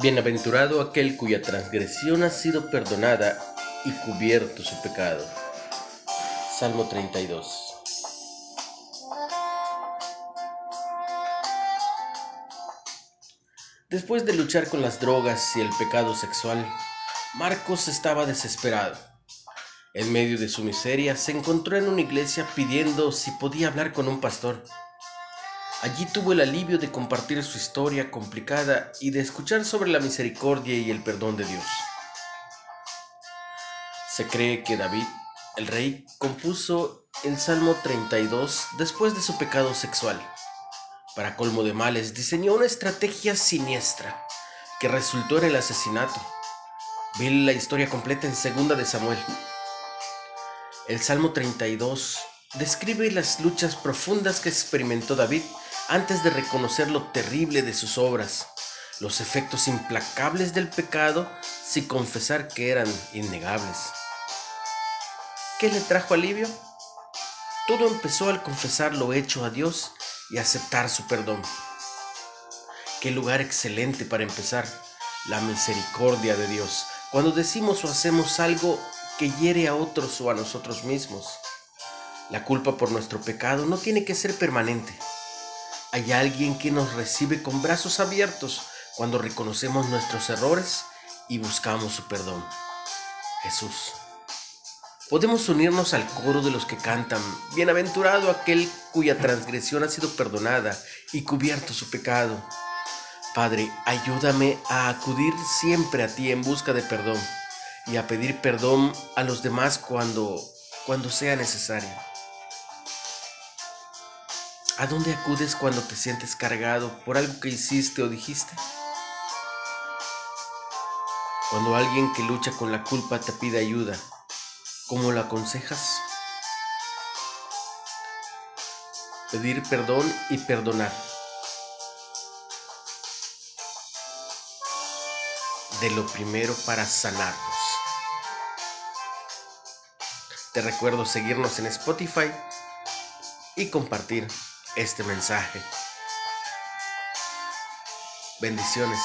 Bienaventurado aquel cuya transgresión ha sido perdonada y cubierto su pecado. Salmo 32. Después de luchar con las drogas y el pecado sexual, Marcos estaba desesperado. En medio de su miseria se encontró en una iglesia pidiendo si podía hablar con un pastor. Allí tuvo el alivio de compartir su historia complicada y de escuchar sobre la misericordia y el perdón de Dios. Se cree que David, el rey, compuso el Salmo 32 después de su pecado sexual. Para colmo de males, diseñó una estrategia siniestra que resultó en el asesinato. Vi la historia completa en Segunda de Samuel. El Salmo 32 describe las luchas profundas que experimentó David antes de reconocer lo terrible de sus obras, los efectos implacables del pecado, sin confesar que eran innegables. ¿Qué le trajo alivio? Todo empezó al confesar lo hecho a Dios y aceptar su perdón. Qué lugar excelente para empezar, la misericordia de Dios, cuando decimos o hacemos algo que hiere a otros o a nosotros mismos. La culpa por nuestro pecado no tiene que ser permanente. Hay alguien que nos recibe con brazos abiertos cuando reconocemos nuestros errores y buscamos su perdón. Jesús. Podemos unirnos al coro de los que cantan, Bienaventurado aquel cuya transgresión ha sido perdonada y cubierto su pecado. Padre, ayúdame a acudir siempre a ti en busca de perdón y a pedir perdón a los demás cuando, cuando sea necesario. ¿A dónde acudes cuando te sientes cargado por algo que hiciste o dijiste? Cuando alguien que lucha con la culpa te pide ayuda, ¿cómo lo aconsejas? Pedir perdón y perdonar. De lo primero para sanarnos. Te recuerdo seguirnos en Spotify y compartir este mensaje. Bendiciones.